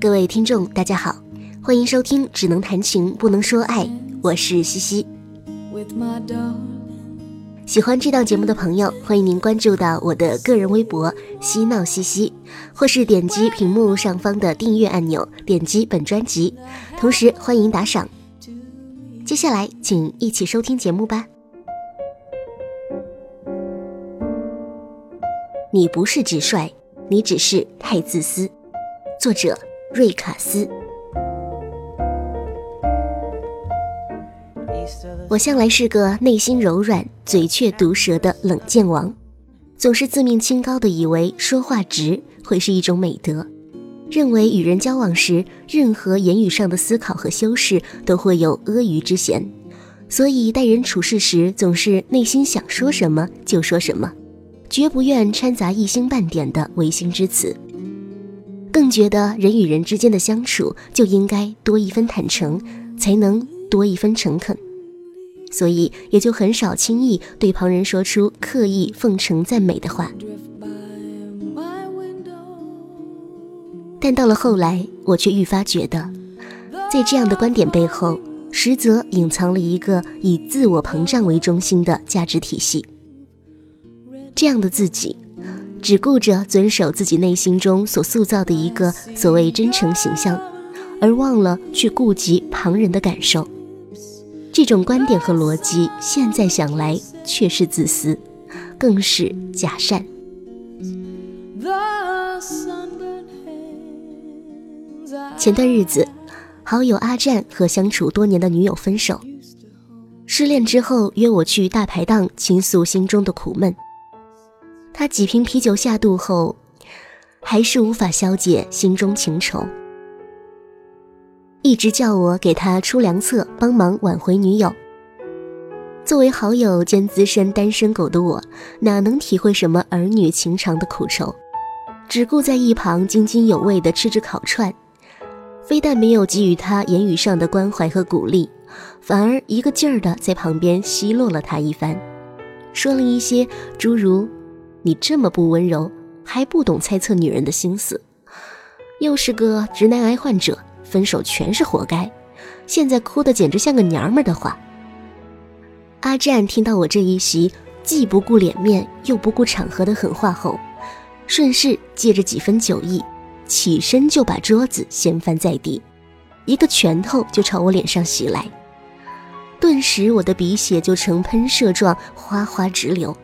各位听众，大家好，欢迎收听《只能谈情不能说爱》，我是西西。喜欢这档节目的朋友，欢迎您关注到我的个人微博“嬉闹西西”，或是点击屏幕上方的订阅按钮，点击本专辑。同时欢迎打赏。接下来，请一起收听节目吧。你不是直率，你只是太自私。作者：瑞卡斯。我向来是个内心柔软、嘴却毒舌的冷剑王，总是自命清高的以为说话直会是一种美德，认为与人交往时，任何言语上的思考和修饰都会有阿谀之嫌，所以待人处事时总是内心想说什么就说什么，绝不愿掺杂一星半点的违心之词，更觉得人与人之间的相处就应该多一分坦诚，才能多一分诚恳。所以也就很少轻易对旁人说出刻意奉承赞美的话。但到了后来，我却愈发觉得，在这样的观点背后，实则隐藏了一个以自我膨胀为中心的价值体系。这样的自己，只顾着遵守自己内心中所塑造的一个所谓真诚形象，而忘了去顾及旁人的感受。这种观点和逻辑，现在想来却是自私，更是假善。前段日子，好友阿战和相处多年的女友分手，失恋之后约我去大排档倾诉心中的苦闷。他几瓶啤酒下肚后，还是无法消解心中情愁。一直叫我给他出良策，帮忙挽回女友。作为好友兼资深单身狗的我，哪能体会什么儿女情长的苦愁，只顾在一旁津津有味地吃着烤串，非但没有给予他言语上的关怀和鼓励，反而一个劲儿地在旁边奚落了他一番，说了一些诸如“你这么不温柔，还不懂猜测女人的心思，又是个直男癌患者。”分手全是活该，现在哭的简直像个娘们的话。阿战听到我这一席既不顾脸面又不顾场合的狠话后，顺势借着几分酒意，起身就把桌子掀翻在地，一个拳头就朝我脸上袭来，顿时我的鼻血就呈喷射状哗哗直流。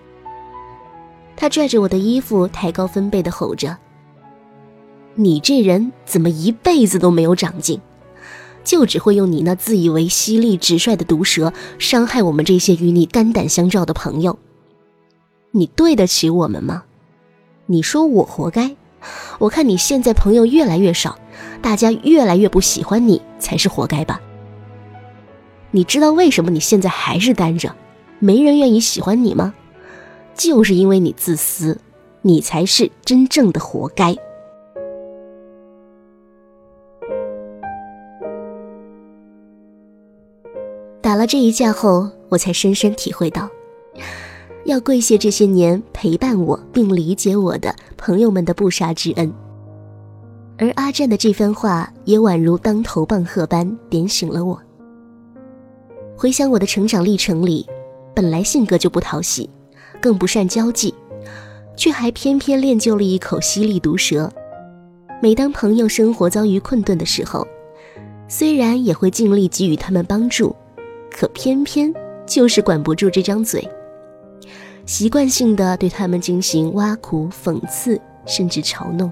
他拽着我的衣服，抬高分贝的吼着。你这人怎么一辈子都没有长进，就只会用你那自以为犀利直率的毒舌伤害我们这些与你肝胆相照的朋友。你对得起我们吗？你说我活该？我看你现在朋友越来越少，大家越来越不喜欢你，才是活该吧？你知道为什么你现在还是单着，没人愿意喜欢你吗？就是因为你自私，你才是真正的活该。打了这一架后，我才深深体会到，要跪谢这些年陪伴我并理解我的朋友们的不杀之恩。而阿战的这番话也宛如当头棒喝般点醒了我。回想我的成长历程里，本来性格就不讨喜，更不善交际，却还偏偏练就了一口犀利毒舌。每当朋友生活遭遇困顿的时候，虽然也会尽力给予他们帮助。可偏偏就是管不住这张嘴，习惯性的对他们进行挖苦、讽刺，甚至嘲弄。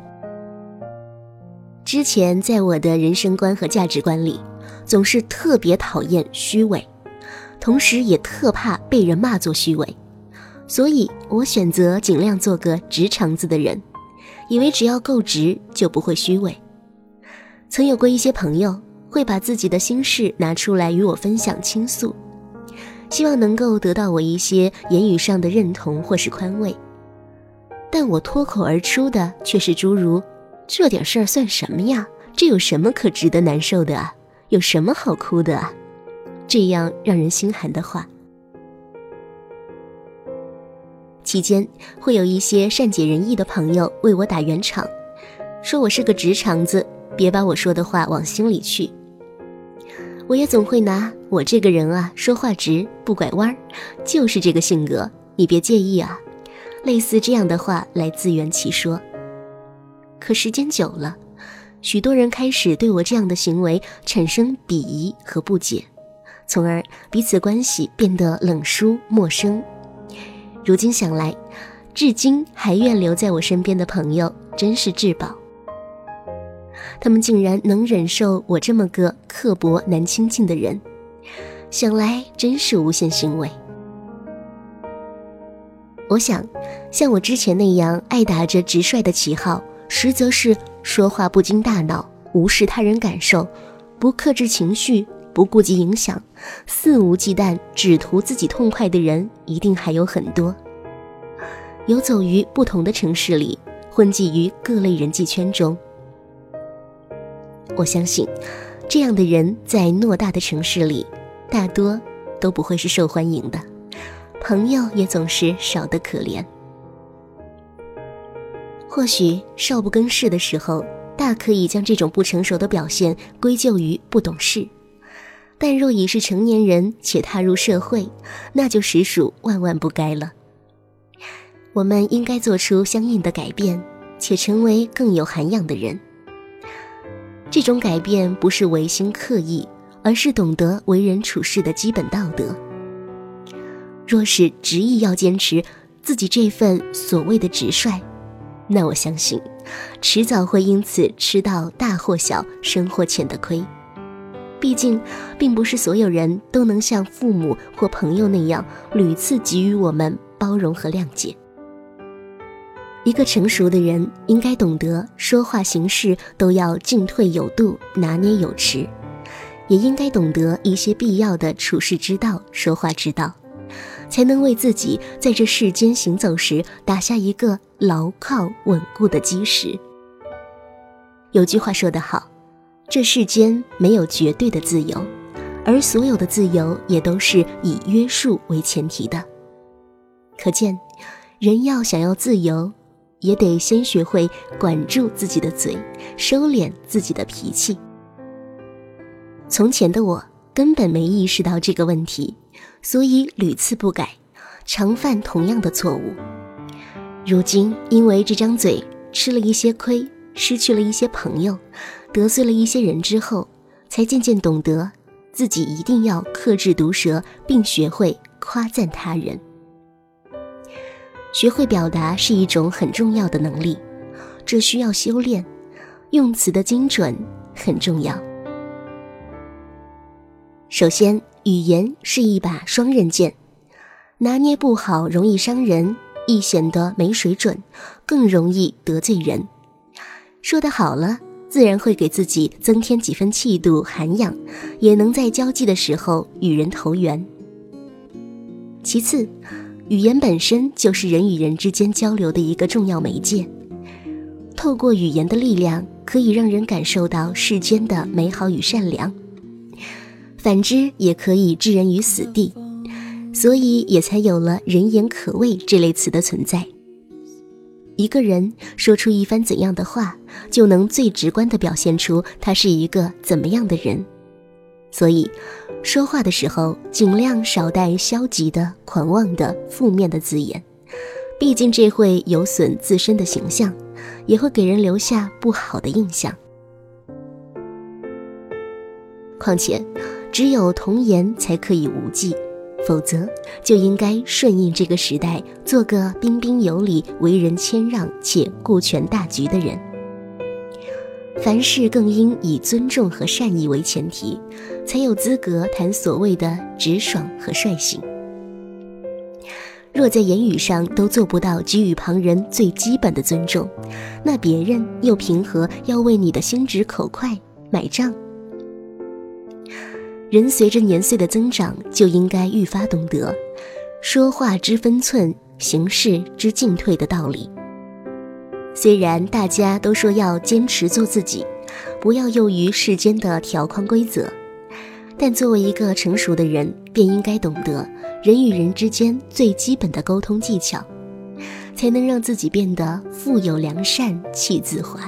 之前在我的人生观和价值观里，总是特别讨厌虚伪，同时也特怕被人骂作虚伪，所以我选择尽量做个直肠子的人，以为只要够直就不会虚伪。曾有过一些朋友。会把自己的心事拿出来与我分享倾诉，希望能够得到我一些言语上的认同或是宽慰。但我脱口而出的却是诸如“这点事儿算什么呀？这有什么可值得难受的啊？有什么好哭的啊？”这样让人心寒的话。期间会有一些善解人意的朋友为我打圆场，说我是个直肠子。别把我说的话往心里去。我也总会拿我这个人啊，说话直不拐弯，就是这个性格，你别介意啊。类似这样的话来自圆其说。可时间久了，许多人开始对我这样的行为产生鄙夷和不解，从而彼此关系变得冷疏陌生。如今想来，至今还愿留在我身边的朋友真是至宝。他们竟然能忍受我这么个刻薄难亲近的人，想来真是无限欣慰。我想，像我之前那样爱打着直率的旗号，实则是说话不经大脑、无视他人感受、不克制情绪、不顾及影响、肆无忌惮只图自己痛快的人，一定还有很多。游走于不同的城市里，混迹于各类人际圈中。我相信，这样的人在偌大的城市里，大多都不会是受欢迎的，朋友也总是少得可怜。或许少不更事的时候，大可以将这种不成熟的表现归咎于不懂事，但若已是成年人且踏入社会，那就实属万万不该了。我们应该做出相应的改变，且成为更有涵养的人。这种改变不是违心刻意，而是懂得为人处事的基本道德。若是执意要坚持自己这份所谓的直率，那我相信，迟早会因此吃到大或小、深或浅的亏。毕竟，并不是所有人都能像父母或朋友那样屡次给予我们包容和谅解。一个成熟的人应该懂得说话行事都要进退有度，拿捏有持，也应该懂得一些必要的处世之道、说话之道，才能为自己在这世间行走时打下一个牢靠稳固的基石。有句话说得好，这世间没有绝对的自由，而所有的自由也都是以约束为前提的。可见，人要想要自由。也得先学会管住自己的嘴，收敛自己的脾气。从前的我根本没意识到这个问题，所以屡次不改，常犯同样的错误。如今因为这张嘴吃了一些亏，失去了一些朋友，得罪了一些人之后，才渐渐懂得自己一定要克制毒舌，并学会夸赞他人。学会表达是一种很重要的能力，这需要修炼，用词的精准很重要。首先，语言是一把双刃剑，拿捏不好容易伤人，易显得没水准，更容易得罪人。说得好了，自然会给自己增添几分气度涵养，也能在交际的时候与人投缘。其次。语言本身就是人与人之间交流的一个重要媒介，透过语言的力量，可以让人感受到世间的美好与善良；反之，也可以置人于死地。所以，也才有了“人言可畏”这类词的存在。一个人说出一番怎样的话，就能最直观地表现出他是一个怎么样的人。所以，说话的时候尽量少带消极的、狂妄的、负面的字眼，毕竟这会有损自身的形象，也会给人留下不好的印象。况且，只有童言才可以无忌，否则就应该顺应这个时代，做个彬彬有礼、为人谦让且顾全大局的人。凡事更应以尊重和善意为前提，才有资格谈所谓的直爽和率性。若在言语上都做不到给予旁人最基本的尊重，那别人又凭何要为你的心直口快买账？人随着年岁的增长，就应该愈发懂得说话之分寸，行事之进退的道理。虽然大家都说要坚持做自己，不要囿于世间的条框规则，但作为一个成熟的人，便应该懂得人与人之间最基本的沟通技巧，才能让自己变得富有良善，气自华。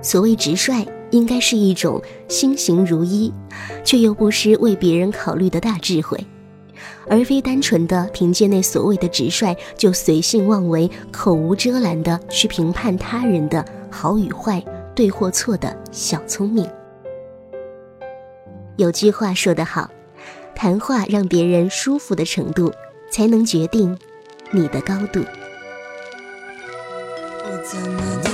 所谓直率，应该是一种心行如一，却又不失为别人考虑的大智慧，而非单纯的凭借那所谓的直率就随性妄为、口无遮拦的去评判他人的好与坏、对或错的小聪明。有句话说得好，谈话让别人舒服的程度，才能决定你的高度。我怎么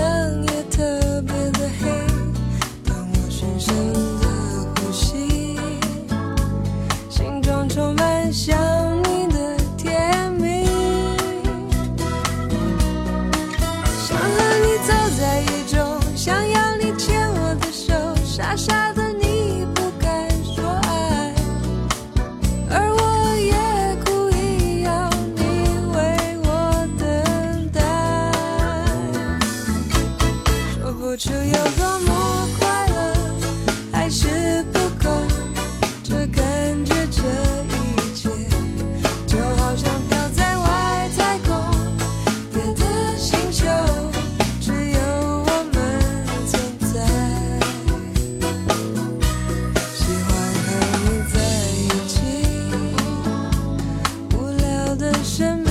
是有多么快乐还是不够这感觉这一切。就好像飘在外太空别的星球只有我们存在。喜欢和你在一起无聊的生